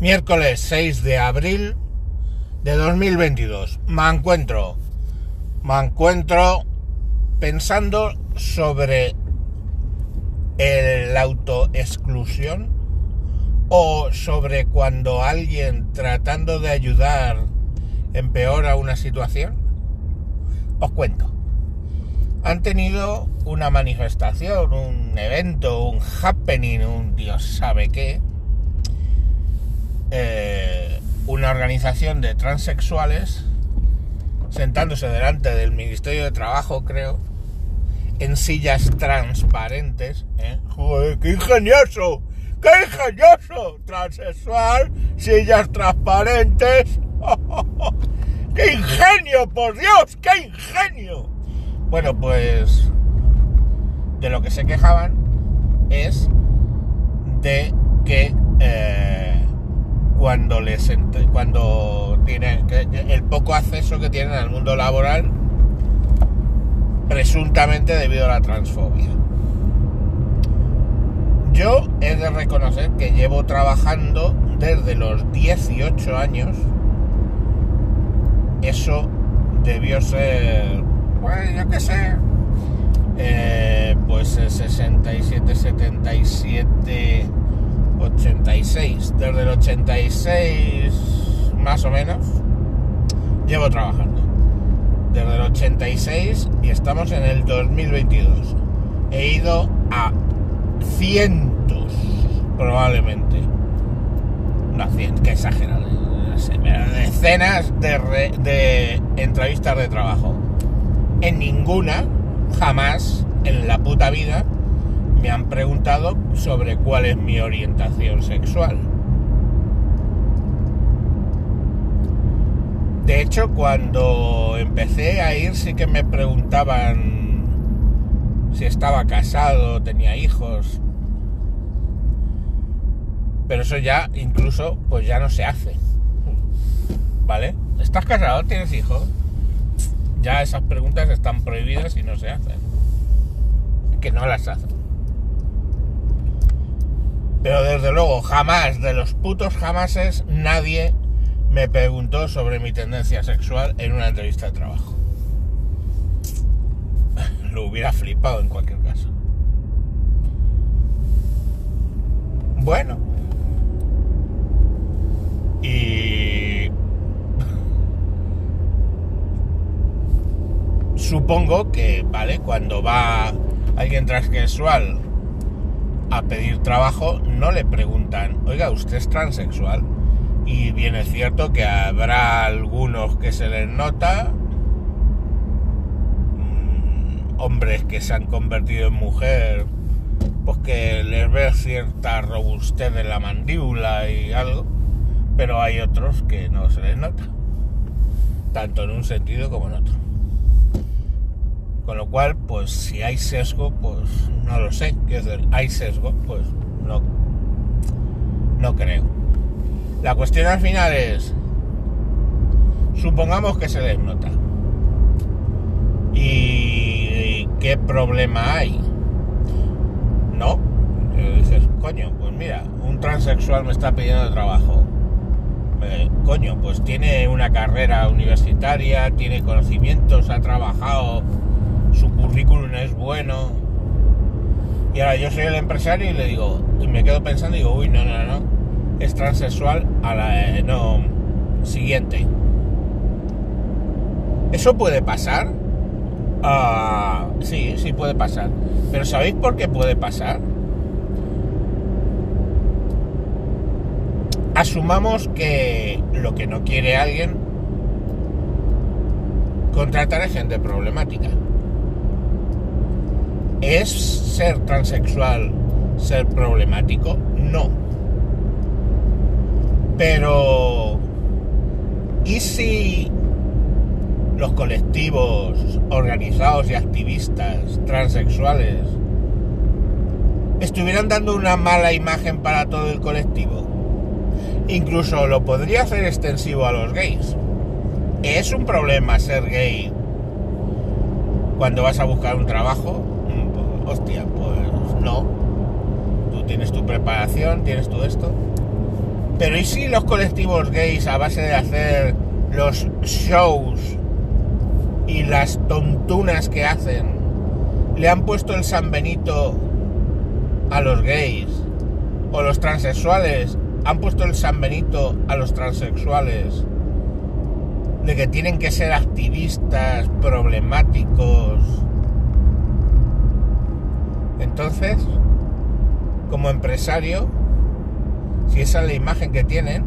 miércoles 6 de abril de 2022. Me encuentro, me encuentro pensando sobre la autoexclusión o sobre cuando alguien tratando de ayudar empeora una situación. Os cuento. Han tenido una manifestación, un evento, un happening, un Dios sabe qué, eh, una organización de transexuales sentándose delante del Ministerio de Trabajo, creo, en sillas transparentes. ¿eh? ¡Joder, qué ingenioso! ¡Qué ingenioso! Transexual, sillas transparentes. ¡Qué ingenio, por Dios! ¡Qué ingenio! Bueno, pues de lo que se quejaban es de que eh, cuando les cuando tienen el poco acceso que tienen al mundo laboral presuntamente debido a la transfobia. Yo he de reconocer que llevo trabajando desde los 18 años. Eso debió ser, pues yo qué sé, eh, pues 67, 77 86. Desde el 86 más o menos llevo trabajando. Desde el 86 y estamos en el 2022. He ido a cientos, probablemente. No, cientos, que exagerado. decenas de, de entrevistas de trabajo. En ninguna, jamás, en la puta vida, me han preguntado sobre cuál es mi orientación sexual. De hecho, cuando empecé a ir sí que me preguntaban si estaba casado, tenía hijos. Pero eso ya incluso pues ya no se hace. ¿Vale? ¿Estás casado? ¿Tienes hijos? Ya esas preguntas están prohibidas y no se hacen. Que no las hacen. Pero desde luego, jamás, de los putos jamases, nadie me preguntó sobre mi tendencia sexual en una entrevista de trabajo. Lo hubiera flipado en cualquier caso. Bueno. Y... Supongo que, ¿vale? Cuando va alguien transexual a pedir trabajo no le preguntan, oiga, ¿usted es transexual? Y bien es cierto que habrá algunos que se les nota, mm, hombres que se han convertido en mujer, pues que les ve cierta robustez en la mandíbula y algo, pero hay otros que no se les nota, tanto en un sentido como en otro. Con lo cual, pues si hay sesgo, pues no lo sé. Hay sesgo, pues no, no creo. La cuestión al final es, supongamos que se les nota. ¿Y qué problema hay? No. dices, coño, pues mira, un transexual me está pidiendo trabajo. Eh, coño, pues tiene una carrera universitaria, tiene conocimientos, ha trabajado su currículum es bueno. Y ahora yo soy el empresario y le digo, y me quedo pensando y digo, uy, no, no, no, es transexual a la, eh, no, siguiente. ¿Eso puede pasar? Ah, sí, sí puede pasar. Pero ¿sabéis por qué puede pasar? Asumamos que lo que no quiere alguien contratar a gente problemática. ¿Es ser transexual ser problemático? No. Pero, ¿y si los colectivos organizados y activistas transexuales estuvieran dando una mala imagen para todo el colectivo? Incluso lo podría hacer extensivo a los gays. ¿Es un problema ser gay cuando vas a buscar un trabajo? Hostia, pues no. Tú tienes tu preparación, tienes todo esto. Pero ¿y si los colectivos gays a base de hacer los shows y las tontunas que hacen le han puesto el San Benito a los gays? ¿O los transexuales han puesto el San Benito a los transexuales? De que tienen que ser activistas, problemáticos. Entonces, como empresario, si esa es la imagen que tienen,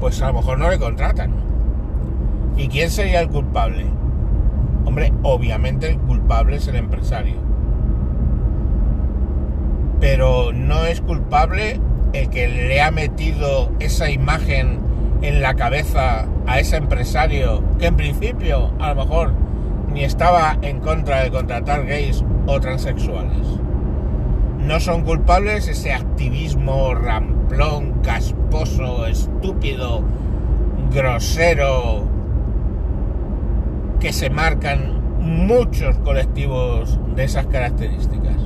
pues a lo mejor no le contratan. ¿Y quién sería el culpable? Hombre, obviamente el culpable es el empresario. Pero no es culpable el que le ha metido esa imagen en la cabeza a ese empresario que en principio a lo mejor ni estaba en contra de contratar gays o transexuales. No son culpables ese activismo ramplón, casposo, estúpido, grosero que se marcan muchos colectivos de esas características.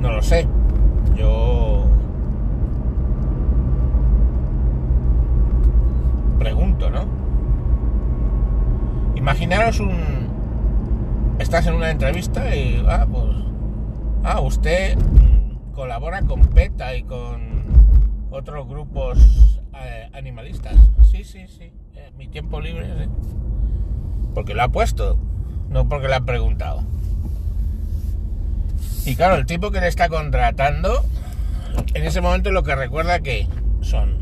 No lo sé. Yo pregunto, ¿no? Imaginaros un... Estás en una entrevista y... Ah, pues... Ah, usted colabora con PETA y con otros grupos eh, animalistas. Sí, sí, sí. Eh, mi tiempo libre. Porque lo ha puesto, no porque le ha preguntado. Y claro, el tipo que le está contratando, en ese momento lo que recuerda que son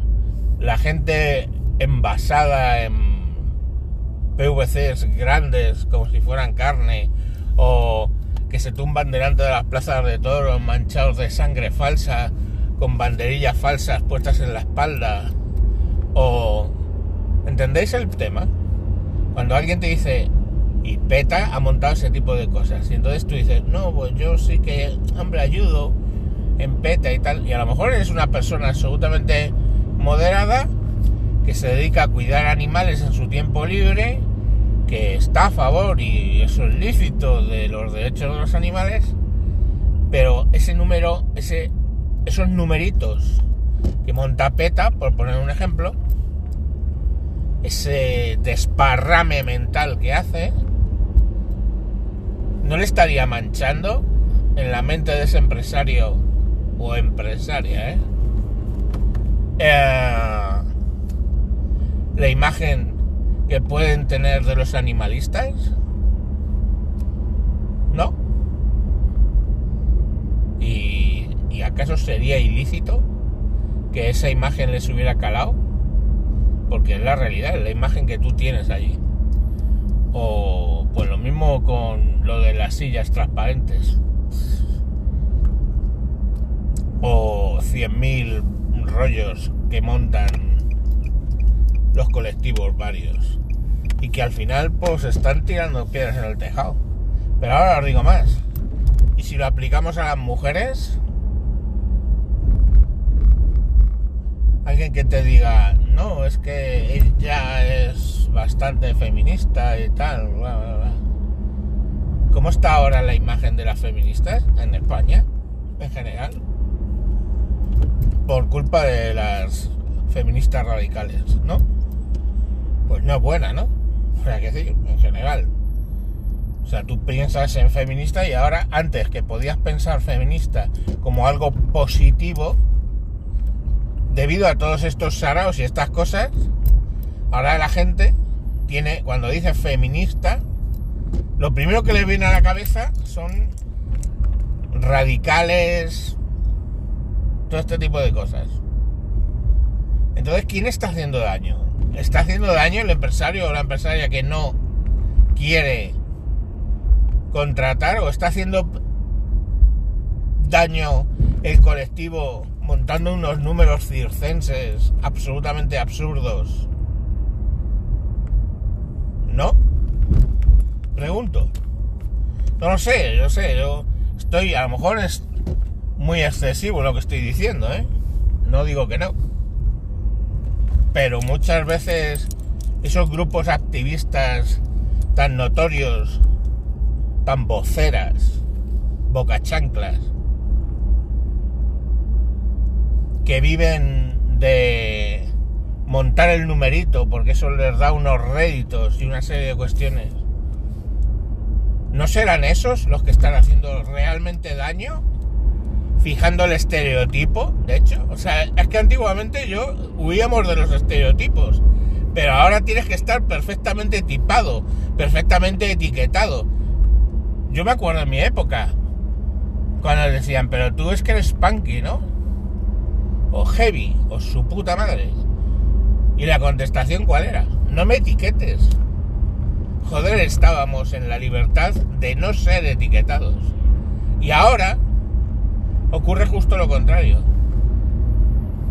la gente envasada en PVCs grandes como si fueran carne o que se tumban delante de las plazas de toros manchados de sangre falsa con banderillas falsas puestas en la espalda o ¿entendéis el tema? Cuando alguien te dice y PETA ha montado ese tipo de cosas y entonces tú dices, "No, pues yo sí que hombre ayudo en PETA y tal" y a lo mejor eres una persona absolutamente moderada que se dedica a cuidar animales en su tiempo libre, que está a favor y eso es lícito de los derechos de los animales, pero ese número, ese, esos numeritos que monta PETA, por poner un ejemplo, ese desparrame mental que hace, no le estaría manchando en la mente de ese empresario o empresaria, ¿eh? eh la imagen que pueden tener de los animalistas? ¿No? ¿Y, ¿Y, acaso sería ilícito que esa imagen les hubiera calado? Porque es la realidad, es la imagen que tú tienes allí. O pues lo mismo con lo de las sillas transparentes. O 100.000 rollos que montan los colectivos varios. Y que al final pues están tirando piedras en el tejado. Pero ahora os digo más. Y si lo aplicamos a las mujeres, alguien que te diga, no, es que ella es bastante feminista y tal, bla, bla, bla. ¿Cómo está ahora la imagen de las feministas en España, en general? Por culpa de las feministas radicales, ¿no? pues no es buena, ¿no? O sea, que decir, en general. O sea, tú piensas en feminista y ahora, antes que podías pensar feminista como algo positivo, debido a todos estos saraos y estas cosas, ahora la gente tiene, cuando dice feminista, lo primero que le viene a la cabeza son radicales, todo este tipo de cosas. Entonces, ¿quién está haciendo daño? Está haciendo daño el empresario o la empresaria que no quiere contratar o está haciendo daño el colectivo montando unos números circenses absolutamente absurdos. ¿No? Pregunto. No lo sé, yo sé, yo estoy, a lo mejor es muy excesivo lo que estoy diciendo, ¿eh? No digo que no pero muchas veces esos grupos activistas tan notorios, tan voceras, bocachanclas, que viven de montar el numerito porque eso les da unos réditos y una serie de cuestiones. ¿No serán esos los que están haciendo realmente daño? Fijando el estereotipo, de hecho. O sea, es que antiguamente yo huíamos de los estereotipos. Pero ahora tienes que estar perfectamente tipado, perfectamente etiquetado. Yo me acuerdo en mi época, cuando decían, pero tú es que eres punky, ¿no? O heavy, o su puta madre. ¿Y la contestación cuál era? No me etiquetes. Joder, estábamos en la libertad de no ser etiquetados. Y ahora ocurre justo lo contrario.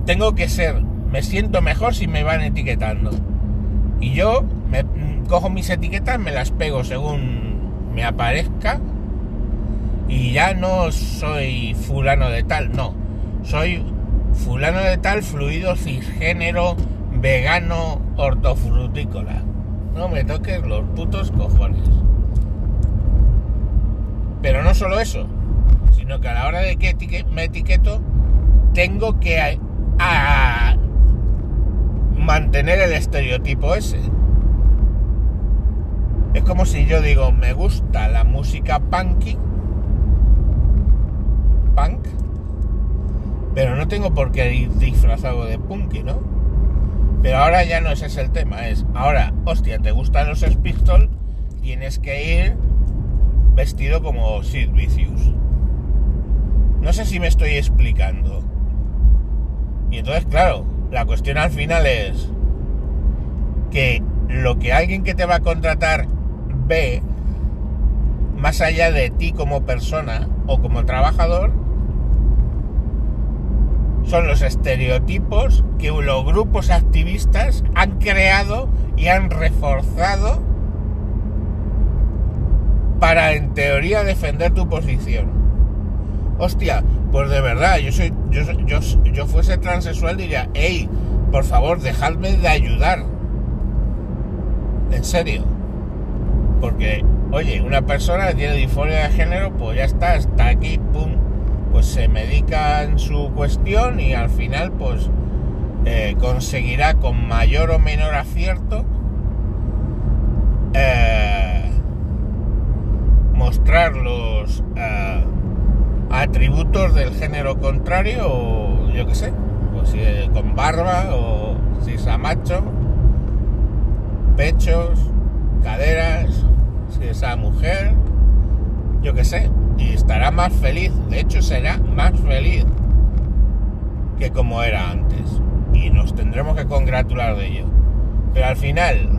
Tengo que ser, me siento mejor si me van etiquetando. Y yo me cojo mis etiquetas, me las pego según me aparezca. Y ya no soy fulano de tal, no. Soy fulano de tal, fluido, cisgénero, vegano, hortofrutícola. No me toques los putos cojones. Pero no solo eso, sino que a la hora de que me etiqueto, tengo que mantener el estereotipo ese. Es como si yo digo, me gusta la música punky, punk, pero no tengo por qué ir disfrazado de punky, ¿no? Pero ahora ya no ese es el tema, es ahora, hostia, ¿te gustan los Pistols? Tienes que ir vestido como Sid. No sé si me estoy explicando. Y entonces, claro, la cuestión al final es que lo que alguien que te va a contratar ve, más allá de ti como persona o como trabajador, son los estereotipos que los grupos activistas han creado y han reforzado para en teoría defender tu posición. Hostia, pues de verdad, yo soy, yo, yo, yo fuese transexual diría, hey, por favor, dejadme de ayudar. En serio. Porque, oye, una persona que tiene disforia de género, pues ya está, está aquí, pum, pues se medica en su cuestión y al final pues eh, conseguirá con mayor o menor acierto eh, mostrar los atributos del género contrario o yo que sé, si con barba o si es a macho, pechos, caderas, si es a mujer, yo que sé, y estará más feliz, de hecho será más feliz que como era antes. Y nos tendremos que congratular de ello. Pero al final,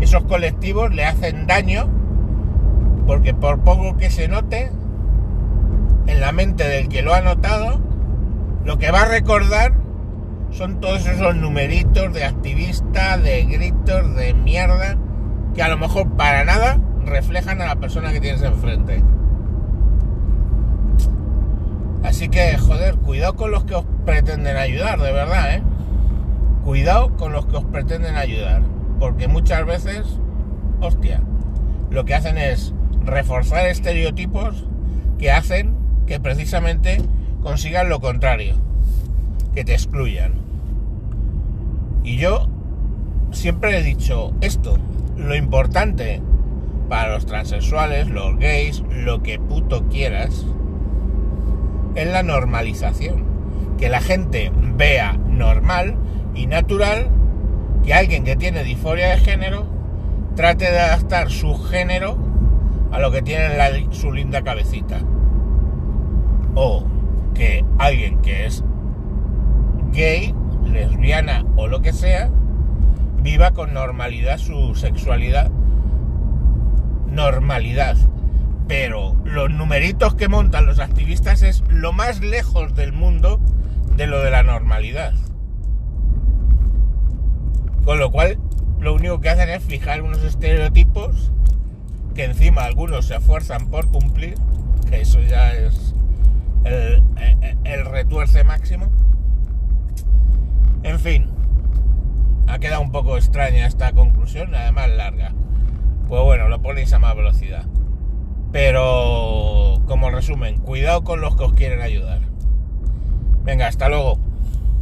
esos colectivos le hacen daño porque por poco que se note, en la mente del que lo ha notado, lo que va a recordar son todos esos numeritos de activista, de gritos, de mierda, que a lo mejor para nada reflejan a la persona que tienes enfrente. Así que, joder, cuidado con los que os pretenden ayudar, de verdad, ¿eh? Cuidado con los que os pretenden ayudar. Porque muchas veces, hostia, lo que hacen es reforzar estereotipos que hacen que precisamente consigan lo contrario, que te excluyan. Y yo siempre he dicho esto, lo importante para los transexuales, los gays, lo que puto quieras, en la normalización. Que la gente vea normal y natural que alguien que tiene disforia de género trate de adaptar su género a lo que tiene en su linda cabecita. O que alguien que es gay, lesbiana o lo que sea, viva con normalidad su sexualidad. Normalidad pero los numeritos que montan los activistas es lo más lejos del mundo de lo de la normalidad. Con lo cual, lo único que hacen es fijar unos estereotipos que encima algunos se esfuerzan por cumplir, que eso ya es el, el retuerce máximo. En fin, ha quedado un poco extraña esta conclusión, además larga. Pues bueno, lo ponéis a más velocidad. Pero como resumen, cuidado con los que os quieren ayudar. Venga, hasta luego.